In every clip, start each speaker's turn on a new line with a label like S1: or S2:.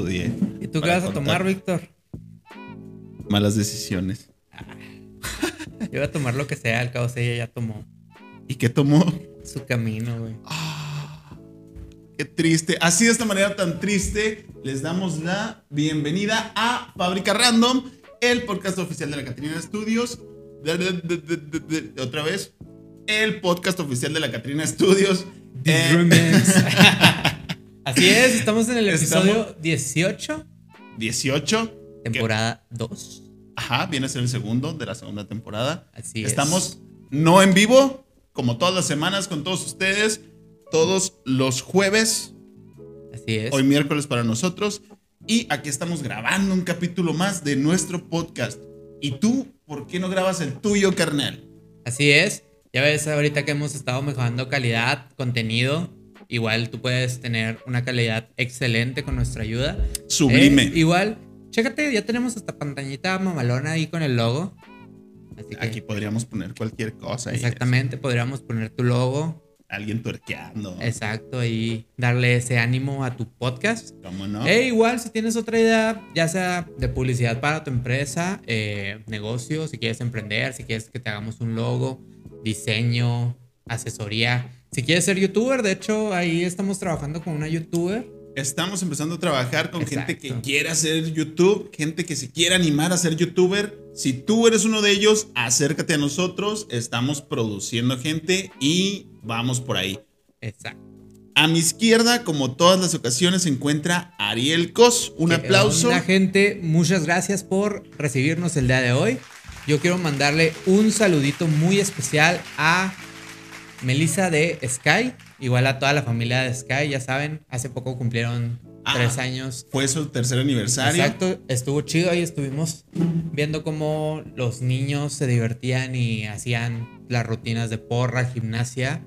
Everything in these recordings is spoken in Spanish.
S1: estudié.
S2: ¿Y tú qué vas a tomar, Víctor?
S1: Malas decisiones.
S2: Yo voy a tomar lo que sea, al cabo ella ya tomó
S1: ¿Y qué tomó?
S2: su camino, güey.
S1: Ah, qué triste. Así de esta manera tan triste, les damos la bienvenida a Fábrica Random, el podcast oficial de la Catrina Studios. De- otra vez, el podcast oficial de la Catrina Studios. Eh,
S2: Disremix. Así es, estamos en el
S1: Estamos-
S2: episodio 18,
S1: 18.
S2: temporada 2.
S1: Ajá, viene a ser el segundo de la segunda temporada.
S2: Así es.
S1: Estamos no en vivo, como todas las semanas con todos ustedes, todos los jueves,
S2: Así es.
S1: hoy miércoles para nosotros. Y aquí estamos grabando un capítulo más de nuestro podcast. ¿Y tú, por qué no grabas el tuyo, carnal?
S2: Así es. Ya ves ahorita que hemos estado mejorando calidad, contenido. Igual tú puedes tener una calidad excelente con nuestra ayuda.
S1: Sublime.
S2: Eh, igual, chécate, ya tenemos hasta pantallita mamalona ahí con el logo. Así que,
S1: Aquí podríamos poner cualquier cosa.
S2: exactamente, podríamos poner tu logo.
S1: Alguien tuerqueando.
S2: Exacto, y darle ese ánimo a tu podcast.
S1: ¿Cómo no?
S2: E igual, si tienes otra idea, ya sea de publicidad para tu empresa, eh, negocio, si quieres emprender, si quieres que te hagamos un logo, diseño, asesoría. Si quieres ser youtuber, de hecho, ahí estamos trabajando con una youtuber.
S1: Estamos empezando a trabajar con gente que quiere hacer YouTube, gente que se quiere animar a ser youtuber. Si tú eres uno de ellos, acércate a nosotros. Estamos produciendo gente y vamos por ahí.
S2: Exacto.
S1: A mi izquierda, como todas las ocasiones, se encuentra Ariel Cos. Un
S2: ¿Qué
S1: aplauso.
S2: onda, gente, muchas gracias por recibirnos el día de hoy. Yo quiero mandarle un saludito muy especial a Melissa de Sky, igual a toda la familia de Sky, ya saben, hace poco cumplieron
S1: Ah,
S2: tres años.
S1: Fue su tercer aniversario.
S2: Exacto, estuvo chido ahí estuvimos viendo cómo los niños se divertían y hacían las rutinas de porra, gimnasia.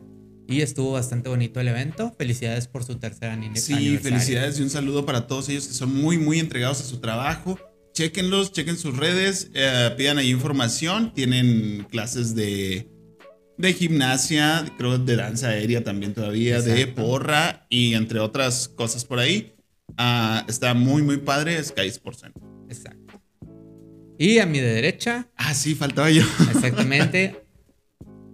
S2: Y estuvo bastante bonito el evento. Felicidades por su tercer ani-
S1: Sí,
S2: aniversario.
S1: felicidades y un saludo para todos ellos que son muy, muy entregados a su trabajo. Chequenlos, chequen sus redes, eh, pidan ahí información. Tienen clases de, de gimnasia, creo de danza aérea también todavía, de porra y entre otras cosas por ahí. Ah, está muy, muy padre Sky Sports Center.
S2: Exacto. Y a mi de derecha,
S1: Ah, sí, faltaba yo.
S2: exactamente,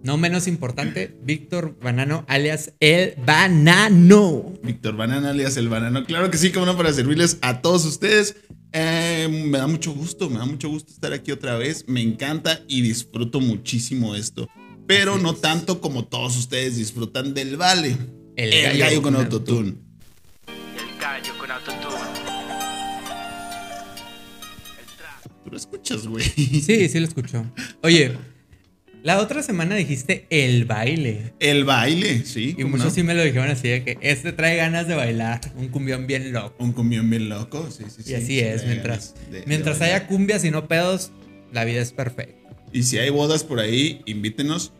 S2: no menos importante, Víctor Banano, alias El Banano.
S1: Víctor Banana, alias el banano. Claro que sí, como no, para servirles a todos ustedes. Eh, me da mucho gusto, me da mucho gusto estar aquí otra vez. Me encanta y disfruto muchísimo esto. Pero no tanto como todos ustedes disfrutan del vale.
S2: El
S1: El,
S2: gallo
S1: gallo, con
S2: con
S1: autotune.
S3: El gallo con autotune. El trap.
S1: Tú lo escuchas, güey.
S2: Sí, sí lo escucho. Oye, la otra semana dijiste el baile.
S1: El baile, sí.
S2: Y
S1: ¿cómo
S2: muchos
S1: no?
S2: sí me lo dijeron así de que este trae ganas de bailar, un cumbión bien loco.
S1: Un cumbión bien loco, sí, sí, sí.
S2: Y así
S1: sí,
S2: es, mientras,
S1: de-
S2: mientras haya cumbias y no pedos, la vida es perfecta.
S1: Y si hay bodas por ahí, invítenos.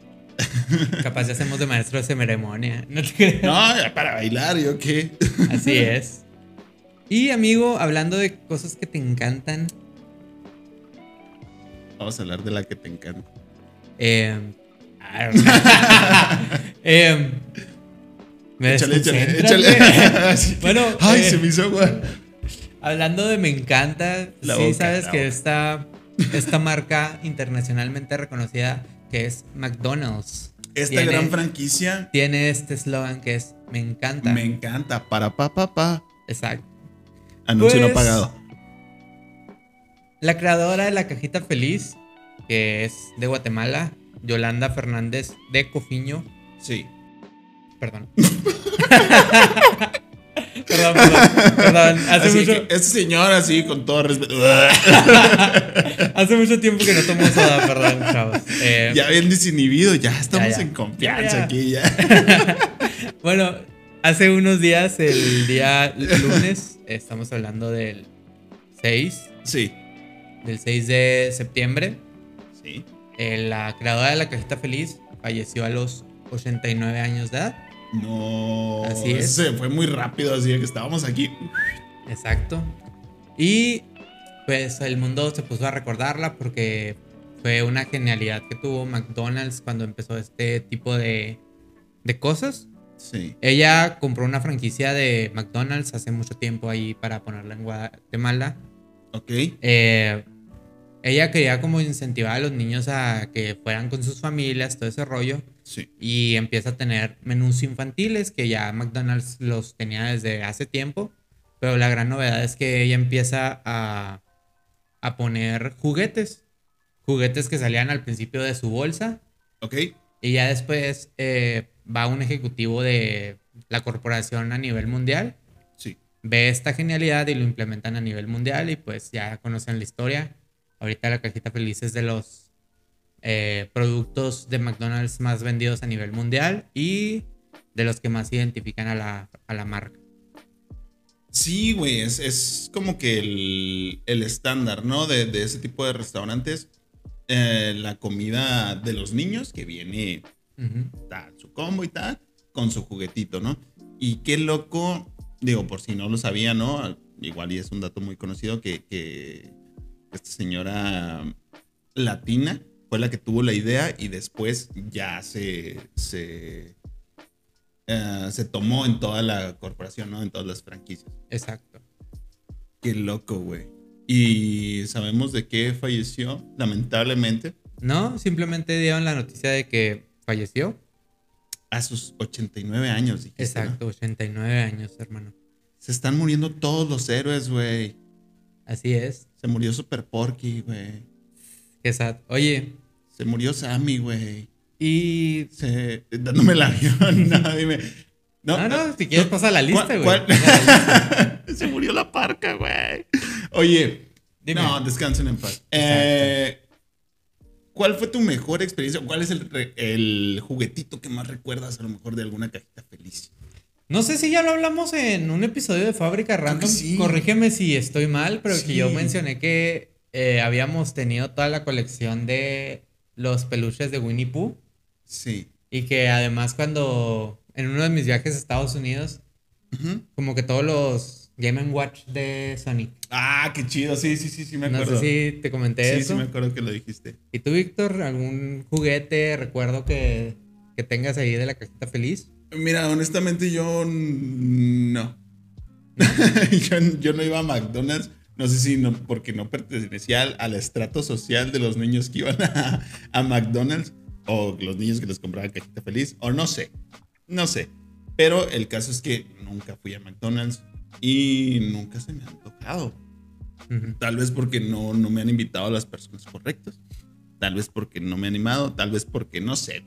S2: Capaz ya hacemos de maestro de ceremonia. No te creas.
S1: No, ya para bailar, ¿yo qué?
S2: Así es. Y amigo, hablando de cosas que te encantan,
S1: Vamos a hablar de la que te encanta.
S2: eh, eh, me
S1: Échale, échale, échale.
S2: Bueno,
S1: Ay,
S2: eh,
S1: se me hizo agua.
S2: Hablando de me encanta,
S1: La
S2: sí
S1: boca,
S2: sabes que
S1: boca.
S2: esta, esta marca internacionalmente reconocida que es McDonald's
S1: Esta
S2: tiene,
S1: gran franquicia
S2: tiene este eslogan que es me encanta.
S1: me encanta. Para pa pa pa.
S2: Exacto.
S1: Anuncio no
S2: Pues-
S1: pagado.
S2: La creadora de la cajita feliz, que es de Guatemala, Yolanda Fernández de Cofiño.
S1: Sí.
S2: Perdón. perdón, perdón, perdón. Hace
S1: Así
S2: mucho,
S1: este señor así con todo respeto.
S2: hace mucho tiempo que no tomo soda, perdón, chavos. Eh,
S1: ya bien desinhibido, ya estamos
S2: Ya, ya.
S1: en confianza
S2: ya.
S1: aquí ya.
S2: Bueno, hace unos días, el día lunes, estamos hablando del 6,
S1: Sí.
S2: del 6 de septiembre.
S1: Sí.
S2: eh, la creadora de la cajita feliz falleció a los 89 años de edad.
S1: No.
S2: Así es.
S1: Se fue muy rápido, así que estábamos aquí.
S2: Exacto. Y pues el mundo se puso a recordarla porque fue una genialidad que tuvo McDonald's cuando empezó este tipo de, de cosas.
S1: Sí.
S2: Ella compró una franquicia de McDonald's hace mucho tiempo ahí para ponerla en Guatemala.
S1: Ok.
S2: Eh, ella quería como incentivar a los niños a que fueran con sus familias, todo ese rollo.
S1: Sí.
S2: Y empieza a tener menús infantiles que ya McDonald's los tenía desde hace tiempo. Pero la gran novedad es que ella empieza a, a poner juguetes. Juguetes que salían al principio de su bolsa.
S1: Ok.
S2: Y ya después eh, va un ejecutivo de la corporación a nivel mundial.
S1: Sí.
S2: Ve esta genialidad y lo implementan a nivel mundial. Y pues ya conocen la historia. Ahorita la cajita feliz es de los eh, productos de McDonald's más vendidos a nivel mundial y de los que más identifican a la, a la marca.
S1: Sí, güey, es, es como que el, el estándar, ¿no? De, de ese tipo de restaurantes. Eh, la comida de los niños que viene
S2: Ujú.
S1: tal, su combo y tal, con su juguetito, ¿no? Y qué loco, digo, por si no lo sabía, ¿no? Igual y es un dato muy conocido que, que esta señora latina fue la que tuvo la idea y después ya se, se, eh, se tomó en toda la corporación, ¿no? En todas las franquicias.
S2: Exacto.
S1: Qué loco, güey. Y sabemos de qué falleció, lamentablemente,
S2: No, simplemente dieron la noticia de que falleció.
S1: a sus 89 años. dijiste, ¿no?
S2: Exacto, 89 años, hermano.
S1: Se están muriendo todos los héroes, güey.
S2: Así es.
S1: Se murió Super Porky, güey.
S2: Qué sad. Oye,
S1: Se murió Sammy, güey.
S2: y.
S1: Se... Dándome el avión. no, dime.
S2: No, no, si quieres pasa la lista, güey.
S1: ¿Cuál-
S2: Pasa la lista.
S1: Se murió la parca, güey. Oye.
S2: Dime.
S1: No, descansen en paz. Eh, ¿Cuál fue tu mejor experiencia? ¿Cuál es el juguetito que más recuerdas a lo mejor de alguna cajita feliz?
S2: No sé si ya lo hablamos en un episodio de Fábrica Random.
S1: sí.
S2: Corrígeme si estoy mal, pero
S1: Sí.
S2: que yo mencioné que eh, habíamos tenido toda la colección de los peluches de Winnie Pooh.
S1: Sí.
S2: Y que además cuando en uno de mis viajes a Estados Unidos, como que todos los Game Watch de Sonic.
S1: Ah, qué chido. Sí, sí, sí, sí, me
S2: No
S1: acuerdo.
S2: sé si te comenté
S1: sí,
S2: eso.
S1: sí, me acuerdo que lo dijiste.
S2: ¿Y tú, Víctor, algún juguete, recuerdo que, que tengas ahí de la cajita feliz?
S1: Mira, honestamente yo no. yo, yo no iba a McDonald's. No sé si no, porque no pertenecía al, al estrato social de los niños que iban a, a McDonald's o los niños que les compraban cajita feliz o no sé. No sé. Pero el caso es que nunca fui a McDonald's y nunca se me ha antojado.
S2: Ujú.
S1: Tal vez porque no, no me han invitado a las personas correctas. Tal vez porque no me he animado. Tal vez porque no sé.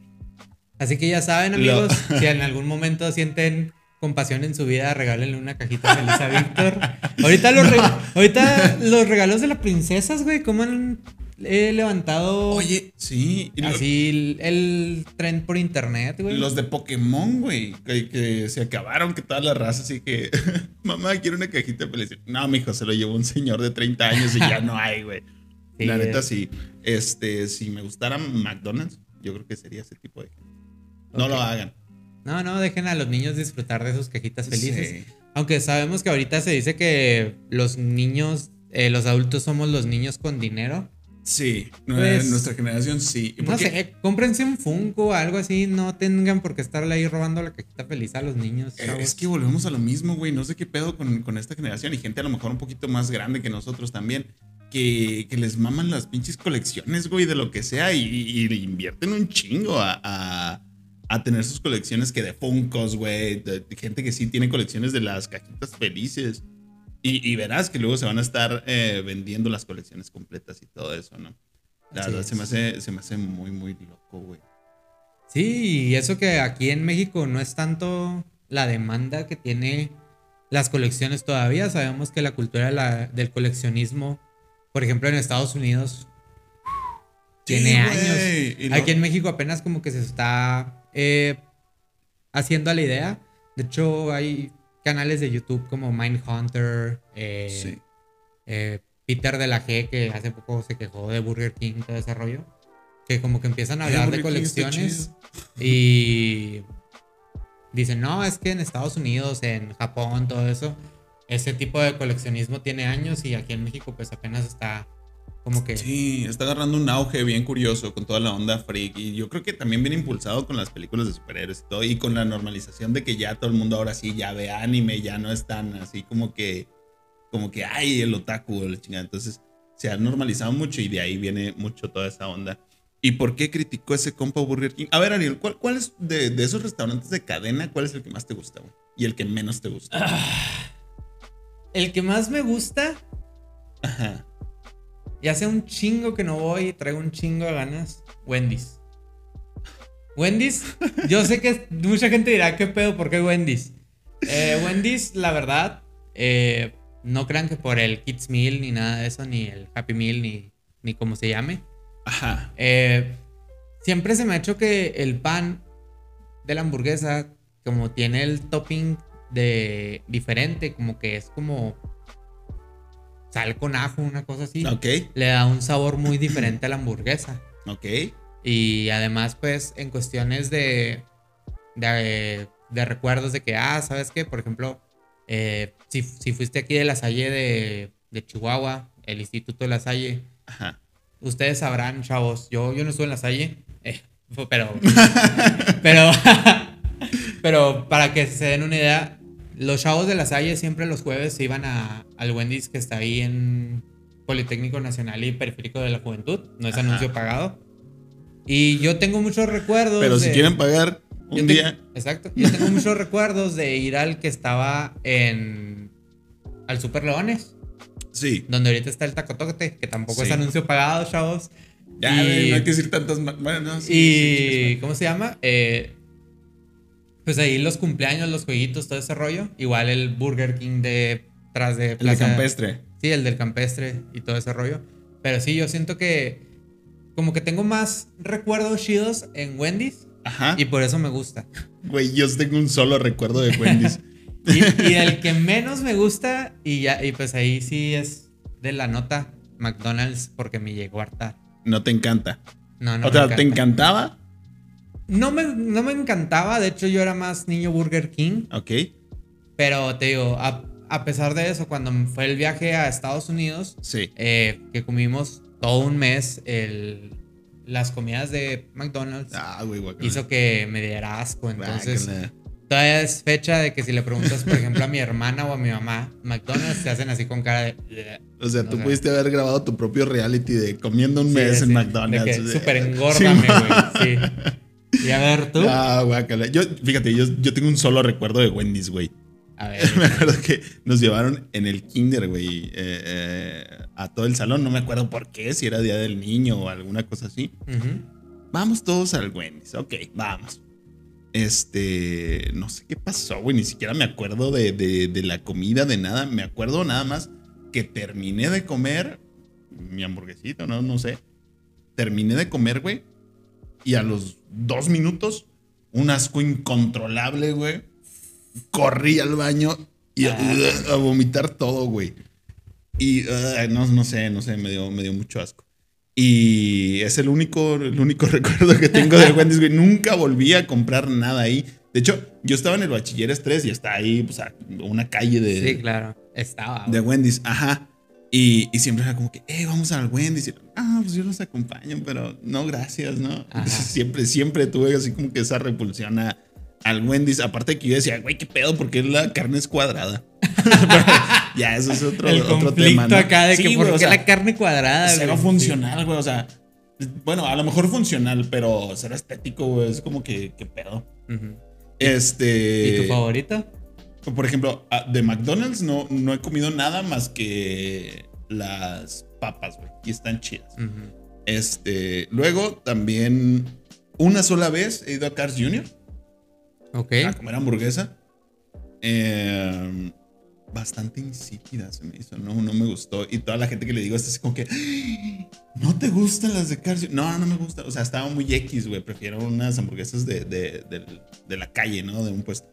S2: Así que ya saben,
S1: Lo-
S2: amigos, si en algún momento sienten compasión en su vida, regálenle una cajita feliz a Víctor. Ahorita los, ahorita los regalos de las princesas, güey, cómo han eh, levantado
S1: Oye, sí. lo-
S2: así el, tren por internet, güey.
S1: Los de Pokémon, güey, que, que se acabaron, que todas las razas, así que, mamá, quiero una cajita feliz. No, mijo, se lo llevó un señor de 30 años y ya no hay, güey.
S2: Sí,
S1: La neta,
S2: es-
S1: sí. Este, si me gustara McDonald's, yo creo que sería ese tipo de. No lo hagan.
S2: No, no, dejen a los niños disfrutar de sus cajitas felices.
S1: Sí.
S2: Aunque sabemos que ahorita se dice que los niños, eh, los adultos somos los niños con dinero.
S1: Sí,
S2: Pues,
S1: nuestra generación sí.
S2: No sé, cómprense un Funko o algo así, no tengan por qué estarle ahí robando la cajita feliz a los niños.
S1: Eh. Es que volvemos a lo mismo, güey. No sé qué pedo con, con esta generación y gente a lo mejor un poquito más grande que nosotros también. Que, que les maman las pinches colecciones, güey, de lo que sea y, y- y invierten un chingo a, a- a tener sus colecciones que de Funkos, güey. De, de gente que sí tiene colecciones de las cajitas felices. Y, y verás que luego se van a estar eh, vendiendo las colecciones completas y todo eso, ¿no? La verdad se me, hace, se me hace muy, muy loco, güey.
S2: Sí, y eso que aquí en México no es tanto la demanda que tiene las colecciones todavía. Sabemos que la cultura de la- del coleccionismo, por ejemplo, en Estados Unidos, tiene años.
S1: lo-
S2: Aquí en México apenas como que se está eh, haciendo a la idea. De hecho, hay canales de YouTube como Mindhunter, eh,
S1: Sí.
S2: eh, Peter de la G, que hace poco se quejó de Burger King, todo ese rollo. Que como que empiezan a hablar de colecciones y dicen, no, es que en Estados Unidos, en Japón, todo eso, ese tipo de coleccionismo tiene años y aquí en México pues apenas está Como que.
S1: Sí, está agarrando un auge bien curioso con toda la onda freak. Y yo creo que también viene impulsado con las películas de superhéroes y todo. Y con la normalización de que ya todo el mundo ahora sí ya ve anime, ya no es tan así como que. Como que, ay, el otaku la chingada. Entonces se ha normalizado mucho y de ahí viene mucho toda esa onda. ¿Y por qué criticó ese compa Burger King? A ver, Ariel, ¿cuál, cuál es de, de esos restaurantes de cadena? ¿Cuál es el que más te gusta, güey? Y el que menos te gusta.
S2: El que más me gusta,
S1: Ajá.
S2: Y hace un chingo que no voy y traigo un chingo de ganas, Wendy's. Wendy's, yo sé que mucha gente dirá, ¿qué pedo? ¿Por qué Wendy's? Eh, Wendy's, la verdad, eh, no crean que por el Kids Meal ni nada de eso, ni el Happy Meal, ni, ni como se llame.
S1: Ajá.
S2: Eh, siempre se me ha hecho que el pan de la hamburguesa, como tiene el topping de diferente, como que es como sal con ajo, una cosa así,
S1: Ok,
S2: le da un sabor muy diferente a la hamburguesa.
S1: ok.
S2: Y además, pues, en cuestiones de, de, de recuerdos de que, ah, ¿sabes qué? Por ejemplo, eh, si, si fuiste aquí de la Salle de, de Chihuahua, el Instituto de la Salle,
S1: Ajá.
S2: ustedes sabrán, chavos, yo, yo no estuve en la Salle, eh, pero, pero, pero para que se den una idea, los chavos de la Salle siempre los jueves se iban a, al Wendy's que está ahí en Politécnico Nacional y Periférico de la Juventud, no es
S1: Ajá.
S2: anuncio pagado. Y yo tengo muchos recuerdos.
S1: Pero si
S2: de-
S1: quieren pagar un día.
S2: Exacto. Yo tengo muchos recuerdos de ir al que estaba en. al Super Leones,
S1: Sí.
S2: donde ahorita está el Tacotote, que tampoco
S1: Sí.
S2: es anuncio pagado, chavos.
S1: Ya,
S2: Y-
S1: no hay que decir tantas. Bueno, no, sí,
S2: y.
S1: sí,
S2: ¿Cómo se llama? Eh, pues ahí los cumpleaños, los jueguitos, todo ese rollo. Igual el Burger King de. tras de
S1: El de
S2: Plaza-
S1: campestre.
S2: Sí, el del campestre y todo ese rollo. Pero sí, yo siento que. Como que tengo más recuerdos chidos en Wendy's
S1: Ajá.
S2: y por eso me gusta.
S1: Güey, yo tengo un solo recuerdo de Wendy's.
S2: Y, y el que menos me gusta, y ya, y pues ahí sí es de la nota, McDonald's, porque me llegó a hartar.
S1: no te encanta.
S2: No, no
S1: o sea,
S2: me
S1: ¿te
S2: encanta.
S1: encantaba?
S2: No me, no me encantaba, de hecho yo era más niño Burger King,
S1: Ok.
S2: pero te digo, a, a pesar de eso, cuando fue el viaje a Estados Unidos,
S1: Sí.
S2: eh, que comimos todo un mes el, las comidas de McDonald's,
S1: Ah, güey,
S2: hizo que me diera asco, entonces... Todavía es fecha de que si le preguntas, por ejemplo, a mi hermana o a mi mamá, McDonald's se hacen así con cara de.
S1: O sea, tú pudiste haber grabado tu propio reality de comiendo un
S2: Sí,
S1: mes
S2: sí,
S1: en McDonald's.
S2: Súper engórdame, güey. Sí. Y a ver, tú.
S1: Ah, guácala. Yo, fíjate, yo, yo tengo un solo recuerdo de Wendy's, güey.
S2: A ver.
S1: Me acuerdo que nos llevaron en el kinder, güey, eh, eh, a todo el salón. No me acuerdo por qué, si era Día del Niño o alguna cosa así. Vamos todos al Wendy's. Ok, vamos. Este, no sé qué pasó, güey. Ni siquiera me acuerdo de, de- de la comida, de nada. Me acuerdo nada más que terminé de comer mi hamburguesito, no, no sé. Terminé de comer, güey. Y a los dos minutos, un asco incontrolable, güey. Corrí al baño y a, a vomitar todo, güey. Y uh, no, no sé, no sé, me dio, me dio mucho asco. Y es el único, el único recuerdo que tengo de Wendy's, güey. Nunca volví a comprar nada ahí. De hecho, yo estaba en el Bachilleres 3 y está ahí, pues, a una calle de,
S2: Sí, claro. Estaba.
S1: de. Wendy's. Ajá. Y, y siempre era como que, eh, vamos al Wendy's. Y, ah, pues yo los acompaño, pero no, gracias, ¿no? Entonces, siempre, siempre tuve así como que esa repulsión a- al Wendy's. Aparte que yo decía, güey, qué pedo, porque la carne es cuadrada. Pero ya, eso es otro,
S2: El
S1: otro
S2: conflicto
S1: tema. ¿no?
S2: acá de
S1: Sí,
S2: que por
S1: o sea,
S2: la carne cuadrada. Güey?
S1: funcional, güey. O sea, bueno, a lo mejor funcional, pero cero estético, güey. Es como que, qué pedo.
S2: Sí. Ujú.
S1: Este.
S2: ¿Y tu favorito?
S1: Por ejemplo, ah, de McDonald's no, no he comido nada más que las papas, güey. Y están chidas. Este. Luego también. Una sola vez he ido a Cars Jr.
S2: Ok.
S1: a comer hamburguesa. Eh, bastante insípida se me hizo, no, no me gustó. Y toda la gente que le digo es así como que, "Ay, ¿no te gustan las de Cars? Jr.?" No, no me gusta. O sea, estaba muy X, güey. Prefiero unas hamburguesas de, de, de la calle, ¿no? De un puesto.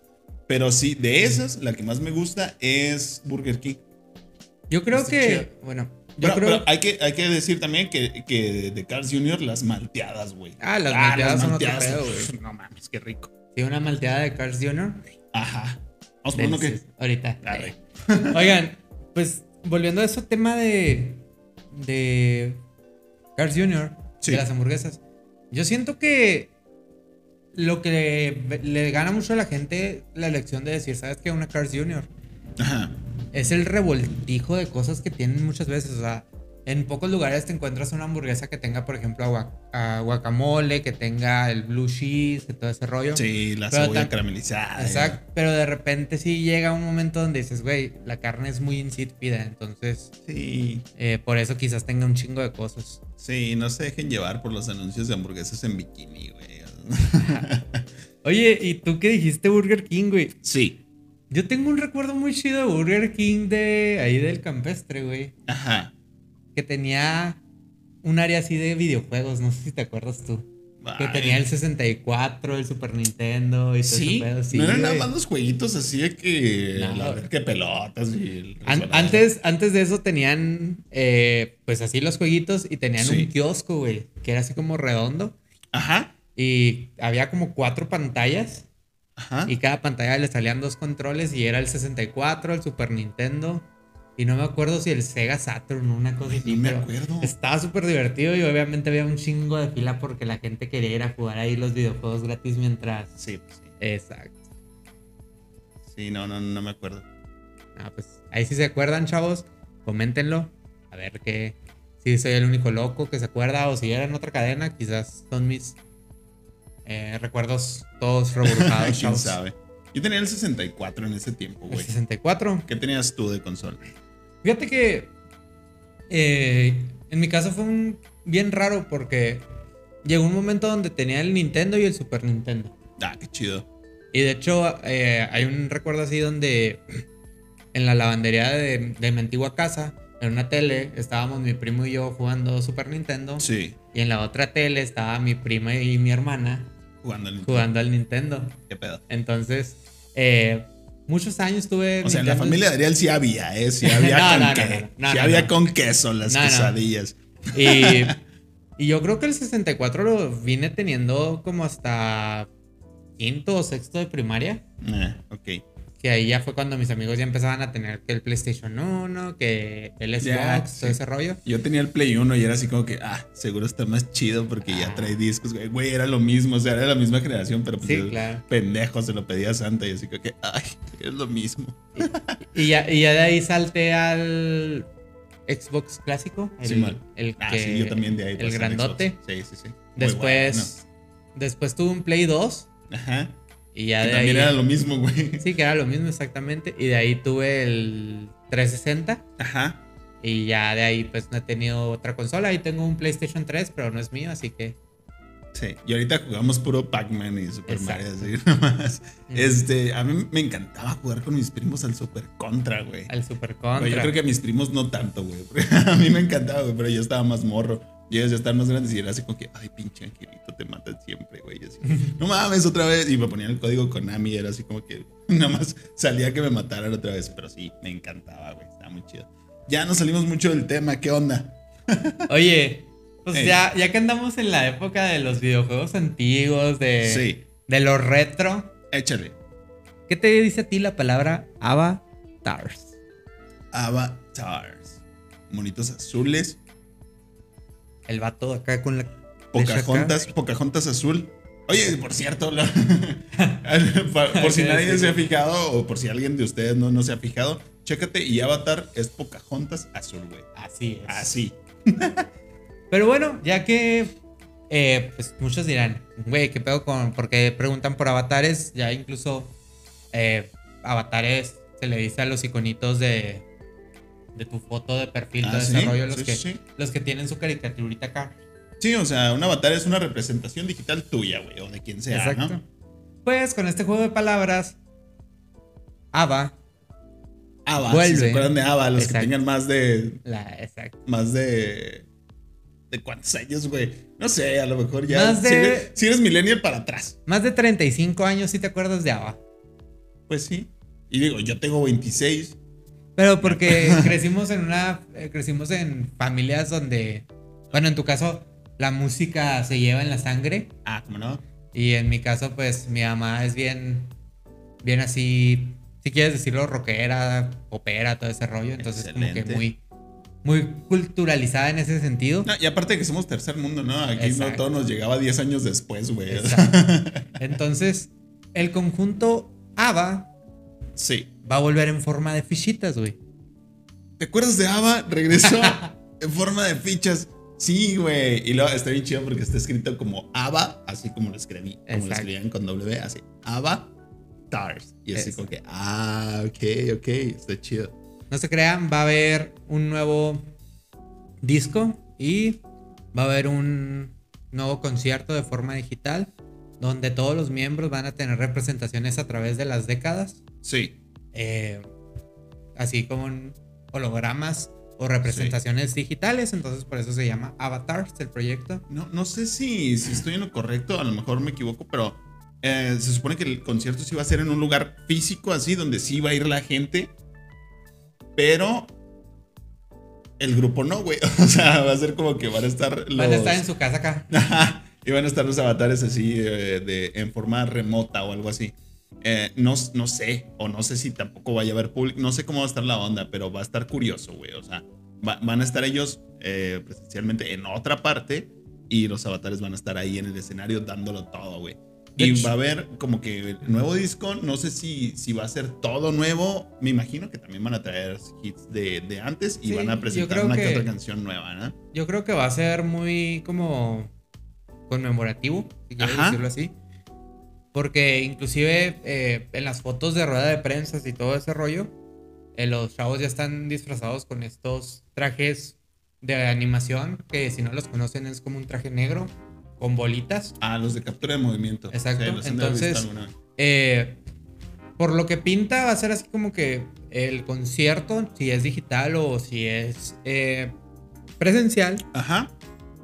S1: Pero sí, de esas, la que más me gusta es Burger King.
S2: Yo creo
S1: Está
S2: que.
S1: chido.
S2: Bueno. Yo
S1: Pero,
S2: creo.
S1: pero hay, que, hay que decir también que, que de Cars Jr. las malteadas, güey.
S2: Ah, las malteadas son otro
S1: malteadas.
S2: pedo, güey.
S1: No mames, qué rico.
S2: Sí, una malteada de Cars Jr.
S1: Ajá. Vamos por uno que...
S2: Ahorita.
S1: Arre.
S2: Oigan, pues volviendo a ese tema de, de Cars Jr.,
S1: Sí.
S2: de las hamburguesas, yo siento que lo que le, gana mucho a la gente la elección de decir, ¿sabes qué? Una Cars Jr.
S1: Ajá.
S2: es el revoltijo de cosas que tienen muchas veces. O sea, en pocos lugares te encuentras una hamburguesa que tenga, por ejemplo, agua- ah, guacamole, que tenga el blue cheese, que todo ese rollo.
S1: Sí, la
S2: Pero
S1: cebolla
S2: tan-
S1: caramelizada.
S2: Exacto. Pero de repente sí llega un momento donde dices, güey, la carne es muy insípida. Entonces,
S1: Sí,
S2: eh, por eso quizás tenga un chingo de cosas.
S1: sí, no se dejen llevar por los anuncios de hamburguesas en bikini, güey.
S2: Oye, ¿y tú qué dijiste Burger King, güey?
S1: Sí.
S2: Yo tengo un recuerdo muy chido de Burger King de ahí del campestre, güey.
S1: Ajá.
S2: Que tenía un área así de videojuegos, no sé si te acuerdas tú. Que tenía el 64, el Super Nintendo y todo
S1: Sí,
S2: ese pedo. Sí,
S1: no eran nada más los jueguitos así de que
S2: No.
S1: la que pelotas y el
S2: An-
S1: resbaladero.
S2: antes, antes de eso tenían, eh, pues así los jueguitos y tenían
S1: Sí.
S2: un kiosco, güey, que era así como redondo.
S1: Ajá,
S2: Y había como cuatro pantallas
S1: ajá.
S2: y cada pantalla le salían dos controles y era el 64, el Super Nintendo y no me acuerdo si el Sega Saturn, una cosa así.
S1: no me acuerdo.
S2: Estaba súper divertido y obviamente había un chingo de fila porque la gente quería ir a jugar ahí los videojuegos gratis mientras...
S1: Sí, pues sí.
S2: Exacto.
S1: Sí, no, no, no me acuerdo.
S2: Ah, pues ahí si se acuerdan, chavos, coméntenlo. A ver qué. Si soy el único loco que se acuerda o si era en otra cadena, quizás son mis eh, recuerdos todos reburjados,
S1: ¿Quién
S2: chavos.
S1: sabe? Yo tenía el 64 en ese tiempo,
S2: El
S1: güey.
S2: 64.
S1: ¿Qué tenías tú de consola?
S2: Fíjate que eh, en mi caso fue un bien raro porque llegó un momento donde tenía el Nintendo y el Super Nintendo.
S1: Ah, qué chido.
S2: Y de hecho, eh, hay un recuerdo así donde en la lavandería de, de mi antigua casa, en una tele, estábamos mi primo y yo jugando Super Nintendo.
S1: Sí,
S2: Y en la otra tele estaba mi prima y mi hermana
S1: jugando al
S2: jugando al Nintendo.
S1: ¿Qué pedo?
S2: Entonces, eh, muchos años tuve.
S1: O sea, en la
S2: Nintendo.
S1: familia de Ariel sí había, ¿eh? Sí había
S2: No,
S1: con
S2: no,
S1: sí había con queso las quesadillas.
S2: Y, y yo creo que el 64 lo vine teniendo como hasta quinto o sexto de primaria.
S1: Eh, ok.
S2: Que ahí ya fue cuando mis amigos ya empezaban a tener que el PlayStation 1, que el Xbox, todo
S1: sí.
S2: ese rollo.
S1: Yo tenía el Play 1 y era así como que, ah, seguro está más chido porque ya
S2: Ah.
S1: trae discos, güey. Güey, era lo mismo, o sea, era la misma generación, pero pues
S2: Sí, claro.
S1: pendejo se lo pedía a Santa y así como que, ay, es lo mismo.
S2: Y ya, y ya de ahí salté al Xbox clásico. El,
S1: Simón.
S2: el
S1: Ah,
S2: que-
S1: sí, yo también de ahí.
S2: El grandote.
S1: Sí, sí, sí. Muy
S2: Después, después tuve un Play 2.
S1: bueno. Ajá.
S2: Y ya
S1: Que
S2: de
S1: también
S2: ahí.
S1: era lo mismo, güey.
S2: Sí, que era lo mismo exactamente. Y de ahí tuve el 360.
S1: Ajá.
S2: Y ya de ahí pues no he tenido otra consola. Y tengo un PlayStation 3, pero no es mío, así que...
S1: Sí. Y ahorita jugamos puro Pac-Man y Super Mario, así nomás. Este, a mí me encantaba jugar con mis primos al Super Contra, güey.
S2: Al Super Contra.
S1: Güey, yo creo que a mis primos no tanto, güey. A mí me encantaba, güey, pero yo estaba más morro. Y ellos ya estaban más grandes y era así como que, ay, pinche angelito, te matan siempre, güey. así, no mames, otra vez. Y me ponían el código Konami y era así como que nada más salía que me mataran otra vez. Pero sí, me encantaba, güey. Estaba muy chido. Ya nos salimos mucho del tema, ¿qué onda?
S2: Oye, pues
S1: Ey.
S2: ya, ya que andamos en la época de los videojuegos antiguos, de,
S1: Sí.
S2: de lo retro,
S1: Échale.
S2: ¿qué te dice a ti la palabra avatars?
S1: Avatars. Monitos azules.
S2: El vato acá con la...
S1: Pocahontas, Pocahontas azul. Oye, por cierto, lo- por, si nadie se ha fijado o por si alguien de ustedes no, no se ha fijado, chécate y Avatar es Pocahontas azul, güey.
S2: Así es.
S1: Así.
S2: Pero bueno, ya que eh, pues muchos dirán, güey, ¿qué pedo con...? Porque preguntan por avatares, ya incluso eh, avatares se le dice a los iconitos de, de tu foto de perfil
S1: Ah,
S2: de
S1: ¿sí?
S2: desarrollo, los,
S1: Sí,
S2: que,
S1: sí,
S2: los que tienen su caricaturita acá.
S1: Sí, o sea, un avatar es una representación digital tuya, güey, o de quien sea,
S2: Exacto.
S1: ¿no?
S2: Pues con este juego de palabras, Ava,
S1: Ava,
S2: Vuelve.
S1: si se acuerdan de Ava, los
S2: Exacto.
S1: que tengan más de
S2: la, exacto.
S1: más de de cuántos años, güey. No sé, a lo mejor ya
S2: Más de-
S1: si, eres, si eres millennial para atrás.
S2: Más de 35 años, si te acuerdas de Ava.
S1: Pues sí. Y digo, yo tengo 26.
S2: Pero porque crecimos en una. eh, crecimos en familias donde. Bueno, en tu caso, la música se lleva en la sangre.
S1: Ah, ¿cómo no?
S2: Y en mi caso, pues mi mamá es bien. Bien así. Si quieres decirlo, rockera, opera, todo ese rollo. Entonces, como que
S1: Excelente.
S2: muy. muy culturalizada en ese sentido.
S1: No, y aparte de que somos tercer mundo, ¿no? Aquí no todo nos llegaba 10 años después, güey.
S2: Entonces, el conjunto ABBA
S1: sí.
S2: va a volver en forma de fichitas, güey.
S1: ¿Te acuerdas de Ava? Regresó en forma de fichas. Sí, güey. Y luego está bien chido porque está escrito como Ava, así como lo escribí, como lo escribían con W, así. Ava Tars. Y así como que, ah, ok, ok, está chido.
S2: No se crean, va a haber un nuevo disco y va a haber un nuevo concierto de forma digital donde todos los miembros van a tener representaciones a través de las décadas,
S1: Sí.
S2: eh, así como en hologramas o representaciones digitales, entonces por eso se llama Avatars el proyecto.
S1: No, no sé si, si estoy en lo correcto, a lo mejor me equivoco, pero eh, se supone que el concierto sí va a ser en un lugar físico, así, donde sí va a ir la gente, pero el grupo no, güey. O sea, va a ser como que van a estar los...
S2: Van a estar en su casa acá.
S1: Y van a estar los avatares así eh, de, en forma remota o algo así. Eh, no, no sé, o no sé si tampoco vaya a haber público, no sé cómo va a estar la onda, pero va a estar curioso, güey. O sea, va- van a estar ellos eh, presencialmente en otra parte y los avatares van a estar ahí en el escenario dándolo todo, güey. Y
S2: hecho-
S1: va a haber como que el nuevo disco, no sé si, si va a ser todo nuevo, me imagino que también van a traer hits de, de antes y
S2: Sí,
S1: van a presentar una que
S2: que-
S1: otra canción nueva, ¿no?
S2: Yo creo que va a ser muy como conmemorativo, si quieres decirlo así. Porque inclusive eh, en las fotos de rueda de prensa y todo ese rollo, eh, los chavos ya están disfrazados con estos trajes de animación, que si no los conocen es como un traje negro con bolitas.
S1: Ah, los de captura de movimiento.
S2: Exacto,
S1: Sí, los
S2: entonces-. Eh, por lo que pinta va a ser así como que el concierto, si es digital o si es presencial,
S1: Ajá.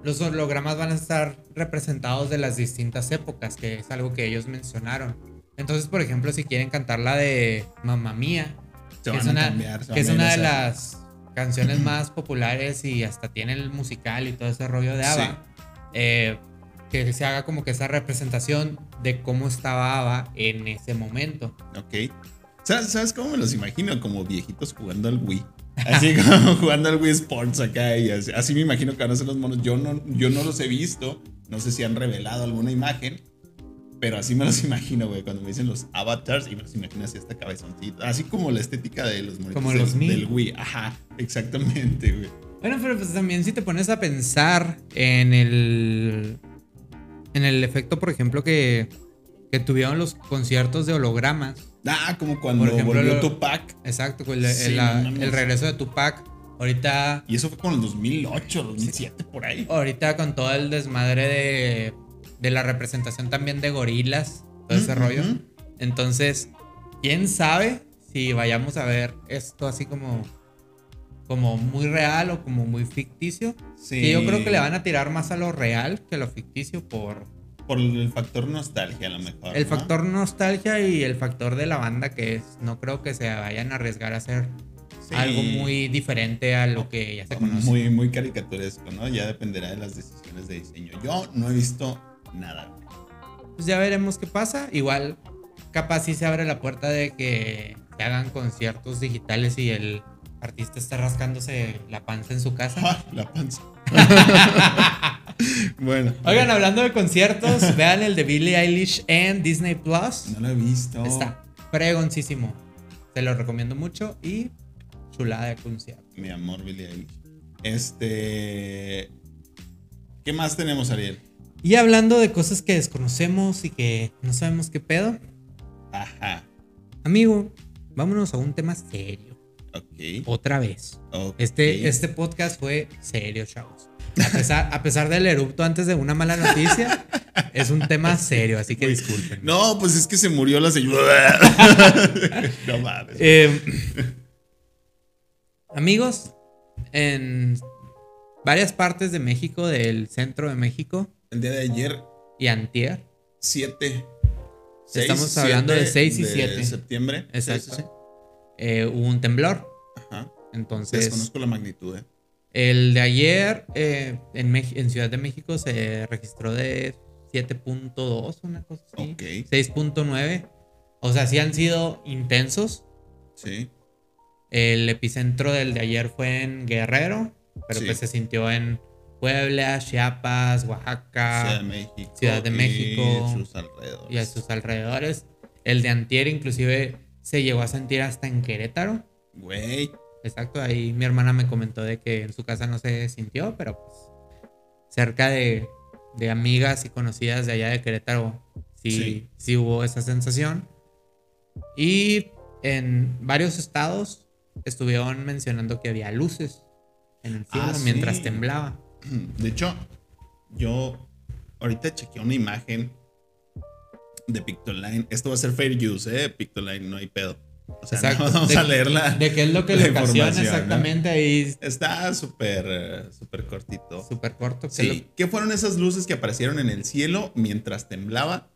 S2: los hologramas van a estar representados de las distintas épocas, que es algo que ellos mencionaron. Entonces, por ejemplo, si quieren cantar la de Mamma Mía, que es una,
S1: cambiar.
S2: que es una de las canciones más populares y hasta tiene el musical y todo ese rollo de ABBA, eh, que se haga como que esa representación de cómo estaba ABBA en ese momento.
S1: Ok. ¿Sabes, ¿Sabes cómo me los imagino? Como viejitos jugando al Wii. Así como jugando al Wii Sports acá. Y así, así me imagino que van a ser los monos. Yo no, yo no los he visto. No sé si han revelado alguna imagen. Pero así me los imagino, güey. Cuando me dicen los avatars, y me los imagino así esta cabezoncita. Así como la estética de los monitos
S2: Como los
S1: del Wii. Ajá, exactamente, güey.
S2: Bueno, pero pues también si te pones a pensar en el. En el efecto, por ejemplo, que, que tuvieron los conciertos de hologramas.
S1: Ah, como cuando
S2: Por ejemplo,
S1: volvió Tupac.
S2: Exacto, la- el regreso de Tupac. Ahorita,
S1: Y eso fue como en el 2008, 2007, por ahí.
S2: ahorita con todo el desmadre de, de la representación también de gorilas, todo ese rollo. Entonces, quién sabe si vayamos a ver esto así como, como muy real o como muy ficticio.
S1: Sí.
S2: Que yo creo que le van a tirar más a lo real que a lo ficticio por
S1: Por el factor nostalgia, a lo mejor.
S2: el
S1: ¿no?
S2: factor nostalgia y el factor de la banda que es. No creo que se vayan a arriesgar a hacer
S1: Sí.
S2: algo muy diferente a lo que ya se conoce.
S1: Muy, muy caricaturesco, ¿no? Ya dependerá de las decisiones de diseño. Yo no he visto nada.
S2: Pues ya veremos qué pasa. Igual, capaz sí se abre la puerta de que se hagan conciertos digitales y el artista está rascándose la panza en su casa.
S1: Ah, la panza. bueno.
S2: Oigan, hablando de conciertos, vean el de Billie Eilish en Disney Plus.
S1: No lo he visto.
S2: Está fregoncísimo. Se lo recomiendo mucho y chulada de concierto.
S1: Mi amor, Billie Eilish. Este. ¿Qué más tenemos, Ariel?
S2: Y hablando de cosas que desconocemos y que no sabemos qué pedo,
S1: Ajá.
S2: amigo, vámonos a un tema serio.
S1: Ok.
S2: Otra vez.
S1: ok.
S2: Este, este podcast fue serio, chavos. A pesar, a pesar del erupto antes de una mala noticia, es un tema serio, así que disculpen.
S1: No, pues es que se murió la señora. no mames.
S2: Eh, amigos, en varias partes de México, del centro de México
S1: El día de ayer,
S2: y Antier,
S1: 7.
S2: Estamos hablando de seis y siete.
S1: septiembre.
S2: Exacto. Eh, hubo un temblor.
S1: Ajá.
S2: Entonces,
S1: Desconozco la magnitud, ¿eh?
S2: el de ayer eh, en, en Ciudad de México se registró de 7.2, una cosa así.
S1: Ok.
S2: 6.9. O sea, sí han sido intensos.
S1: Sí.
S2: El epicentro del de ayer fue en Guerrero, pero
S1: Sí.
S2: pues se sintió en Puebla, Chiapas, Oaxaca.
S1: Ciudad de México.
S2: Ciudad de México.
S1: Y sus alrededores.
S2: y a sus alrededores. El de Antier inclusive se llegó a sentir hasta en Querétaro.
S1: Güey.
S2: Exacto, ahí mi hermana me comentó de que en su casa no se sintió, pero pues cerca de, de amigas y conocidas de allá de Querétaro sí,
S1: Sí.
S2: sí. hubo esa sensación. Y en varios estados estuvieron mencionando que había luces en el cielo
S1: Ah, sí.
S2: mientras temblaba.
S1: De hecho, yo ahorita chequeé una imagen de Pictoline. Esto va a ser fair use, ¿eh? Pictoline, no hay pedo. O sea,
S2: Exacto.
S1: no vamos
S2: De-
S1: a leerla.
S2: De qué es lo que le ocasiona exactamente ahí
S1: Está súper, eh, súper cortito.
S2: súper corto. ¿qué es
S1: Sí. ¿Qué fueron esas luces que aparecieron en el cielo mientras temblaba?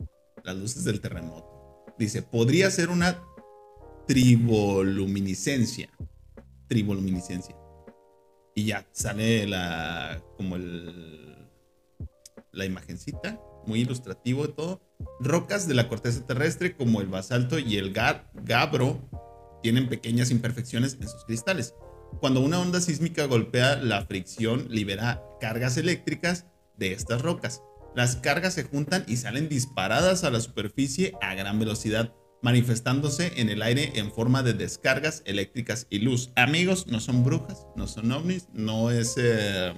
S1: Las luces del terremoto. Dice, podría ser una triboluminiscencia. Triboluminiscencia. Y ya, sale la. como el. la imagencita. Muy ilustrativo de todo. Rocas de la corteza terrestre, como el basalto y el ga- gabro, tienen pequeñas imperfecciones en sus cristales. Cuando una onda sísmica golpea la fricción, libera cargas eléctricas de estas rocas. Las cargas se juntan y salen disparadas a la superficie a gran velocidad, manifestándose en el aire en forma de descargas eléctricas y luz. Amigos, no son brujas, no son ovnis, no es eh,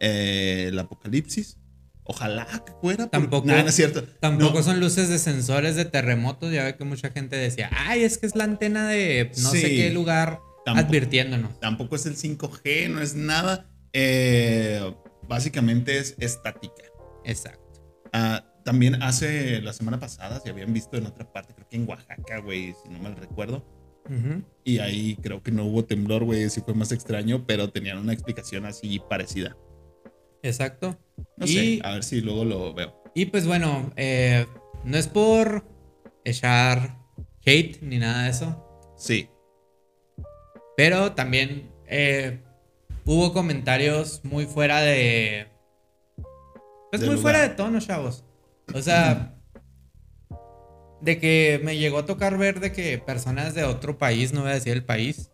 S1: eh, el apocalipsis. Ojalá que fuera.
S2: Tampoco-
S1: Nah, no es cierto.
S2: Tampoco
S1: No.
S2: son luces de sensores de terremotos. Ya ve que mucha gente decía, ay, es que es la antena de no
S1: Sí.
S2: sé qué lugar
S1: Tampoco.
S2: advirtiéndonos.
S1: tampoco es el 5G, no es nada. Eh, básicamente es estática.
S2: Exacto.
S1: Ah, también hace la semana pasada, se habían visto en otra parte, creo que en Oaxaca, güey, si no mal recuerdo. Y ahí creo que no hubo temblor, güey, sí fue más extraño, pero tenían una explicación así parecida.
S2: Exacto.
S1: No
S2: y,
S1: sé, a ver si luego lo veo.
S2: y pues bueno, eh, no es por echar hate ni nada de eso,
S1: Sí,
S2: pero también eh, hubo comentarios muy fuera de... Pues muy
S1: lugar.
S2: fuera de tono, chavos. O sea, de que me llegó a tocar ver de que personas de otro país, no voy a decir el país,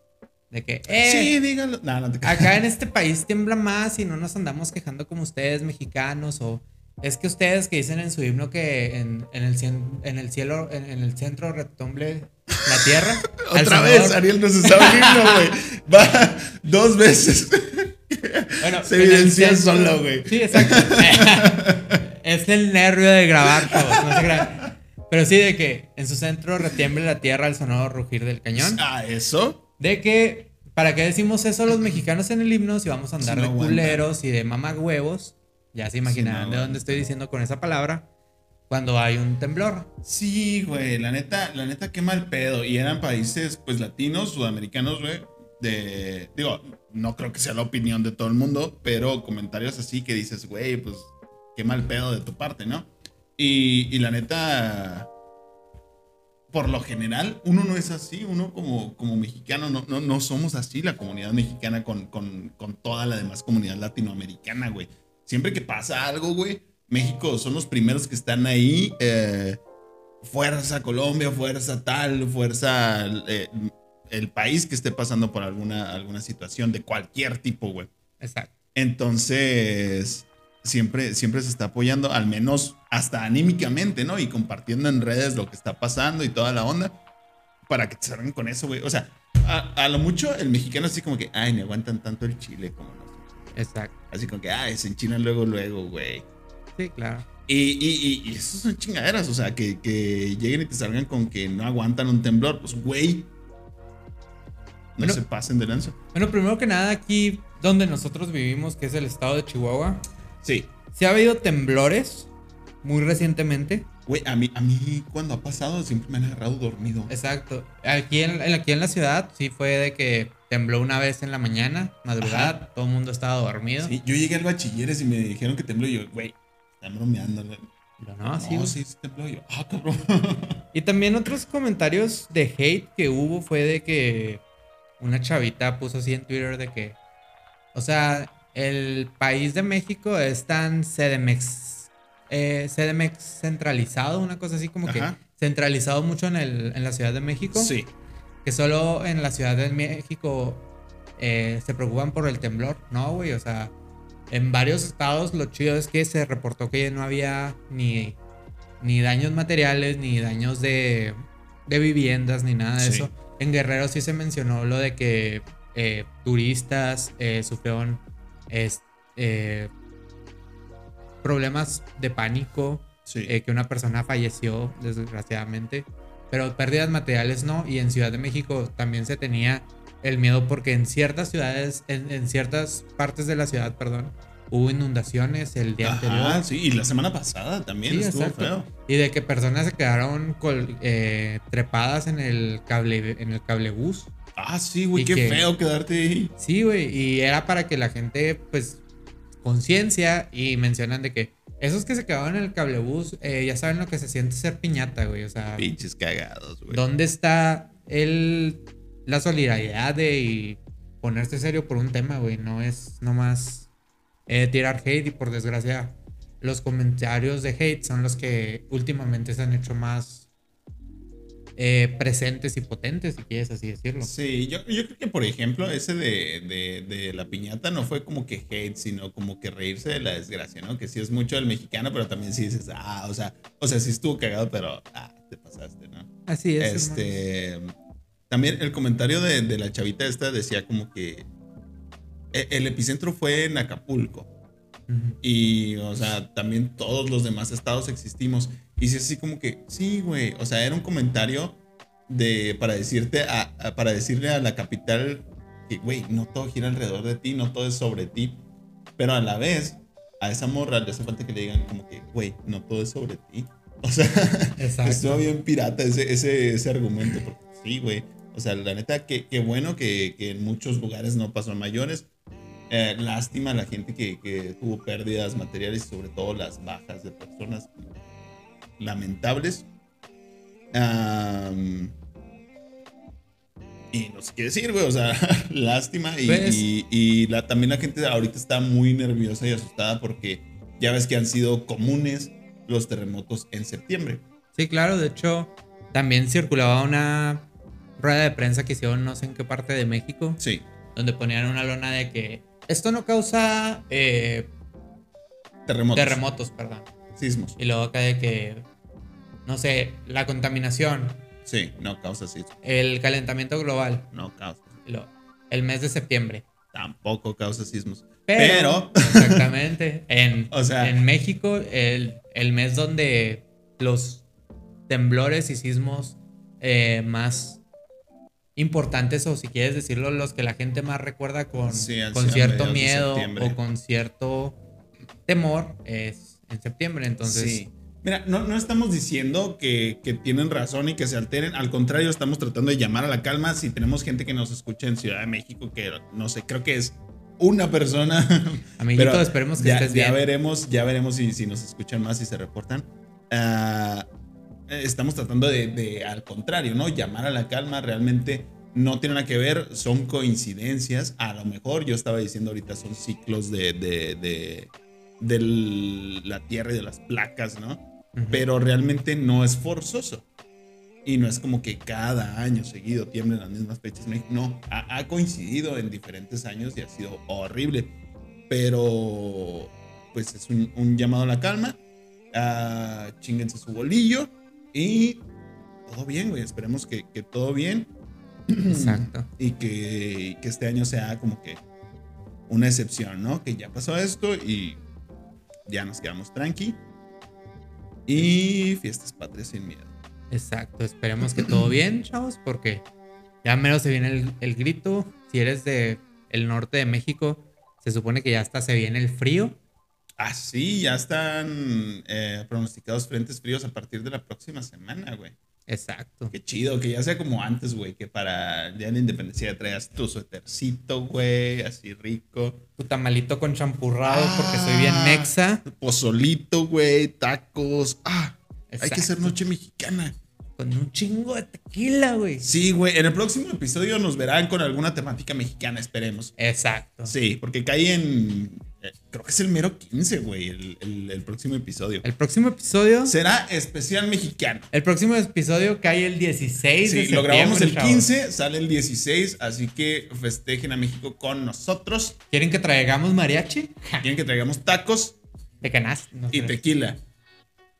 S2: de que, eh,
S1: sí, díganlo. No, no te
S2: acá en este país tiembla más y no nos andamos quejando como ustedes mexicanos o es que ustedes que dicen en su himno que en, en el, cien- en el cielo, en, en el centro retumble la tierra.
S1: Otra vez, Ariel nos está oyendo, güey. Va dos veces.
S2: Bueno,
S1: Se
S2: en el
S1: evidencia solo, güey.
S2: Sí, exacto. es el nervio de grabar, chavos, no se crean. Pero sí, de que en su centro retiemble la tierra al sonoro rugir del cañón.
S1: Ah, eso.
S2: De que, ¿para qué decimos eso los mexicanos en el himno si vamos a andar
S1: Si no
S2: de
S1: aguanta.
S2: culeros y de mamagüevos? Ya se imaginarán
S1: no
S2: de dónde estoy diciendo con esa palabra. Cuando hay un temblor.
S1: Sí, güey, la neta, la neta, qué mal pedo. Y eran países, pues, latinos, sudamericanos, güey. De. Digo, no creo que sea la opinión de todo el mundo, pero comentarios así que dices, güey, pues, qué mal pedo de tu parte, ¿no? Y, y la neta. Por lo general, uno no es así, uno como, como mexicano no, no, no somos así, la comunidad mexicana con, con, con toda la demás comunidad latinoamericana, güey. Siempre que pasa algo, güey, México son los primeros que están ahí. eh, fuerza Colombia, fuerza tal, fuerza eh, el país que esté pasando por alguna, alguna situación de cualquier tipo, güey.
S2: Exacto.
S1: Entonces, siempre, siempre se está apoyando, al menos hasta anímicamente, ¿no? Y compartiendo en redes lo que está pasando y toda la onda, para que te salgan con eso, güey. O sea, a, a lo mucho el mexicano así como que, ay, me aguantan tanto el chile como nosotros.
S2: Exacto.
S1: Así como que, ay, se enchinan luego, luego, güey.
S2: Sí, claro.
S1: Y, y, y, y eso son chingaderas, o sea, que, que lleguen y te salgan con que no aguantan un temblor, pues, güey. No
S2: Bueno.
S1: se pasen de lanza.
S2: Bueno, primero que nada, aquí donde nosotros vivimos, que es el estado de Chihuahua,
S1: Sí.
S2: se ha habido temblores muy recientemente.
S1: Güey, a mí, a mí cuando ha pasado siempre me han agarrado dormido.
S2: Exacto. Aquí en, aquí en la ciudad sí fue de que tembló una vez en la mañana, madrugada, todo el mundo estaba dormido.
S1: Sí, yo llegué al bachilleres y me dijeron que tembló y yo, güey, están bromeando. güey.
S2: Pero no, sí,
S1: no, sí, sí tembló y yo, ah, cabrón.
S2: Y también otros comentarios de hate que hubo fue de que una chavita puso así en Twitter de que, o sea, el país de México es tan CDMX, eh, CDMX centralizado, una cosa así como
S1: Ajá.
S2: que centralizado mucho en, el, en la Ciudad de México.
S1: sí.
S2: que solo en la Ciudad de México eh, se preocupan por el temblor. No, güey, o sea, en varios estados lo chido es que se reportó que no había ni, ni daños materiales, ni daños de, de viviendas, ni nada de
S1: Sí.
S2: eso. En Guerrero sí se mencionó lo de que eh, turistas eh, sufrieron es- eh, problemas de pánico,
S1: Sí.
S2: eh, que una persona falleció desgraciadamente, pero pérdidas materiales no, y en Ciudad de México también se tenía el miedo porque en ciertas ciudades, en, en ciertas partes de la ciudad, perdón, hubo inundaciones el día
S1: Ajá,
S2: anterior.
S1: sí, y la semana pasada también
S2: Sí,
S1: estuvo
S2: exacto.
S1: feo.
S2: Y de que personas se quedaron col- eh, trepadas en el cable en el cablebús.
S1: Ah, sí, güey, qué
S2: que-
S1: feo quedarte ahí.
S2: Sí, güey, y era para que la gente, pues, conciencia y mencionan de que esos que se quedaron en el cablebús eh, ya saben lo que se siente ser piñata, güey. O sea,
S1: Pinches cagados, güey.
S2: ¿dónde está el, la solidaridad de y ponerse serio por un tema, güey? No es nomás eh, tirar hate y por desgracia los comentarios de hate son los que últimamente se han hecho más eh, presentes y potentes, si quieres así decirlo.
S1: Sí, yo, yo creo que, por ejemplo, ese de, de, de la piñata no fue como que hate, sino como que reírse de la desgracia, ¿no? Que sí es mucho del mexicano, pero también sí dices, ah, o sea, o sea, sí estuvo cagado, pero, ah, te pasaste, ¿no?
S2: Así es.
S1: Este. También el comentario de, de la chavita esta decía como que e- el epicentro fue en Acapulco. Y, o sea, también todos los demás estados existimos. Y sí, así como que, sí, güey. O sea, era un comentario de, para decirte, a, a- para decirle a la capital que, güey, no todo gira alrededor de ti, no todo es sobre ti. Pero a la vez, a esa morra le hace falta que le digan como que, güey, no todo es sobre ti. O sea,
S2: Exacto.
S1: estuvo bien pirata ese, ese, ese argumento. Porque sí, güey. O sea, la neta, qué qué bueno que, que en muchos lugares no pasó a mayores. Eh, lástima a la gente que, que tuvo pérdidas materiales y sobre todo las bajas de personas lamentables. Am, y no sé qué decir, güey. O sea, lástima. Y, y- y la, también la gente ahorita está muy nerviosa y asustada porque ya ves que han sido comunes los terremotos en septiembre.
S2: Sí, claro, de hecho, también circulaba una rueda de prensa que hicieron no sé en qué parte de México,
S1: Sí,
S2: donde ponían una lona de que esto no causa eh,
S1: terremotos.
S2: terremotos, perdón.
S1: Sismos.
S2: Y luego acá de que, no sé, la contaminación,
S1: Sí, no causa sismos.
S2: el calentamiento global,
S1: No causa.
S2: luego, el mes de septiembre.
S1: Tampoco causa sismos.
S2: Pero,
S1: Pero,
S2: exactamente, en,
S1: O sea-
S2: en México, el, el mes donde los temblores y sismos eh, más importantes, o si quieres decirlo, los que la gente más recuerda con,
S1: Sí,
S2: con cierto miedo o con cierto temor, es en septiembre. Entonces,
S1: sí. Mira, no, no estamos diciendo que, que tienen razón y que se alteren. Al contrario, estamos tratando de llamar a la calma. Si tenemos gente que nos escucha en Ciudad de México, que no sé, creo que es una persona.
S2: amiguito,
S1: Pero
S2: esperemos que
S1: ya,
S2: estés
S1: ya
S2: bien.
S1: veremos, ya veremos si, si nos escuchan más y se reportan. Ah, estamos tratando de, de, al contrario, ¿no? Llamar a la calma realmente no tiene nada que ver, son coincidencias. A lo mejor yo estaba diciendo ahorita son ciclos de, de, de, de la Tierra y de las placas, ¿no? Pero realmente no es forzoso. Y no es como que cada año seguido tiemblen las mismas fechas. No, ha, ha coincidido en diferentes años y ha sido horrible. Pero, pues es un, un llamado a la calma. Uh, chinguense su bolillo. Y todo bien, güey. Esperemos que, que todo bien.
S2: Exacto.
S1: Y que, que este año sea como que una excepción, ¿no? Que ya pasó esto y ya nos quedamos tranqui. Y fiestas patrias sin miedo.
S2: Exacto, esperemos que todo bien, chavos, porque ya menos se viene el, el grito. Si eres de el norte de México, se supone que ya hasta se viene el frío.
S1: Ah, sí, ya están eh, pronosticados frentes fríos a partir de la próxima semana, güey.
S2: Exacto.
S1: Qué chido, que ya sea como antes, güey, que para el día de la independencia traigas tu suétercito, güey, así rico.
S2: Tu tamalito con champurrado, porque soy bien
S1: Ah.
S2: mexa.
S1: Pozolito, güey, tacos. Ah, hay que hacer noche mexicana.
S2: Con un chingo de tequila, güey.
S1: Sí, güey, en el próximo episodio nos verán con alguna temática mexicana, esperemos.
S2: Exacto.
S1: Sí, porque cae en, Creo que es el mero 15, güey, el, el- el próximo episodio.
S2: El próximo episodio.
S1: Será especial mexicano.
S2: El próximo episodio cae el 16 de
S1: Sí, lo grabamos el
S2: septiembre,
S1: 15, sale el 16, así que festejen a México con nosotros.
S2: chavos. ¿Quieren que traigamos mariachi?
S1: Quieren que traigamos tacos
S2: De canasta. no
S1: y tequila.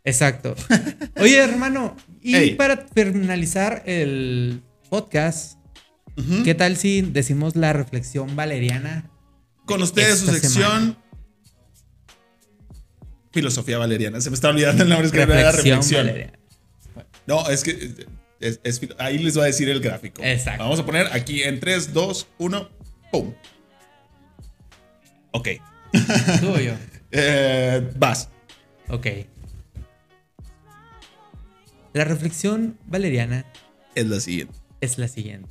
S2: Exacto. Oye, hermano, y para finalizar el podcast. ¿qué tal si decimos la reflexión valeriana?
S1: Con ustedes su sección.
S2: semana?
S1: Filosofía valeriana. Se me está olvidando el nombre, es que era la reflexión.
S2: valeriana.
S1: No, es que es- es filo- ahí les va a decir el gráfico.
S2: Exacto.
S1: Vamos a poner aquí en 3, 2, 1, ¡pum! Ok.
S2: ¿Tú o yo?
S1: Eh, vas.
S2: Ok. La reflexión valeriana
S1: Es la siguiente.
S2: es la siguiente.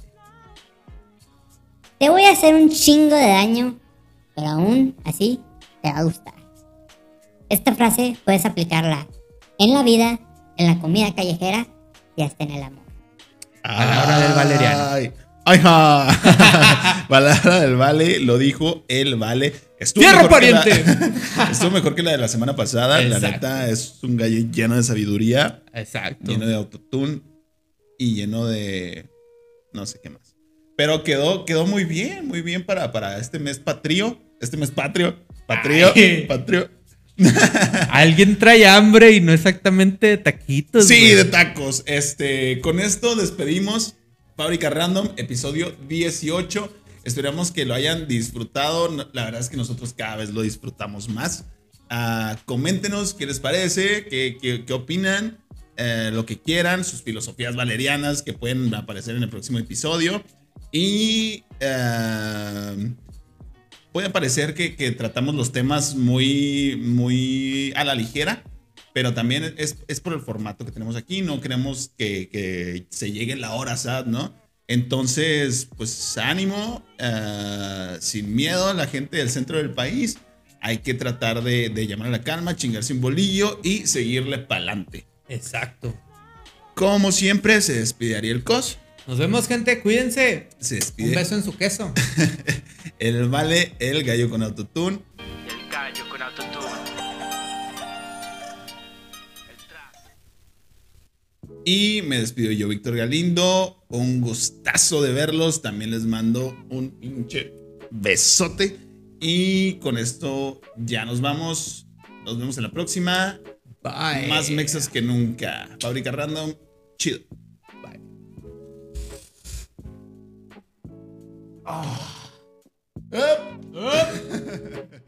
S4: Te voy a hacer un chingo de daño, pero aún así te va a gustar. Esta frase puedes aplicarla en la vida, en la comida callejera y hasta en el amor.
S2: Palabra del valeriano.
S1: Ay, ay, ja. Palabra del vale, lo dijo el vale. Estuvo
S2: ¡Fierro,
S1: mejor que la-
S2: pariente!
S1: Estuvo mejor que la de la semana pasada. La
S2: Exacto.
S1: neta es un gallo lleno de sabiduría,
S2: Exacto.
S1: lleno de autotune y lleno de no sé qué más. Pero quedó, quedó muy bien, muy bien para, para este mes patrio. Este mes patrio. Patrio.
S2: Ay.
S1: Patrio.
S2: Alguien trae hambre y no exactamente de taquitos.
S1: Sí, de tacos. Este, con esto despedimos Fábrica Random, episodio 18. Esperamos que lo hayan disfrutado. La verdad es que nosotros cada vez lo disfrutamos más. Ah, coméntenos qué les parece, qué, qué- qué opinan, eh, lo que quieran, sus filosofías valerianas que pueden aparecer en el próximo episodio. Y eh, puede parecer que, que tratamos los temas muy, muy a la ligera, pero también es, es por el formato que tenemos aquí. No queremos que, que se llegue la hora sad, ¿no? Entonces, pues ánimo, eh, sin miedo a la gente del centro del país. Hay que tratar de, de llamar a la calma, chingarse un bolillo y seguirle pa'lante.
S2: Exacto.
S1: Como siempre, se despide Ariel Cos.
S2: Nos vemos, gente. Cuídense.
S1: Se
S2: Un
S1: despide
S2: beso en su queso.
S1: el Vale, el gallo con autotune.
S3: El gallo con autotune.
S1: Y me despido yo, Víctor Galindo. Un gustazo de verlos. También les mando un pinche besote. Y con esto ya nos vamos. Nos vemos en la próxima.
S2: Bye.
S1: Más mexas que nunca. Fábrica Random. Chido. Bye. Ah. Up! Up!